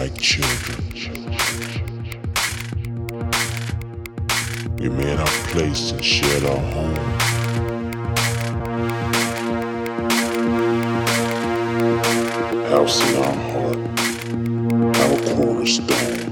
like children. We made our place and shared our home. House in our heart, our cornerstone.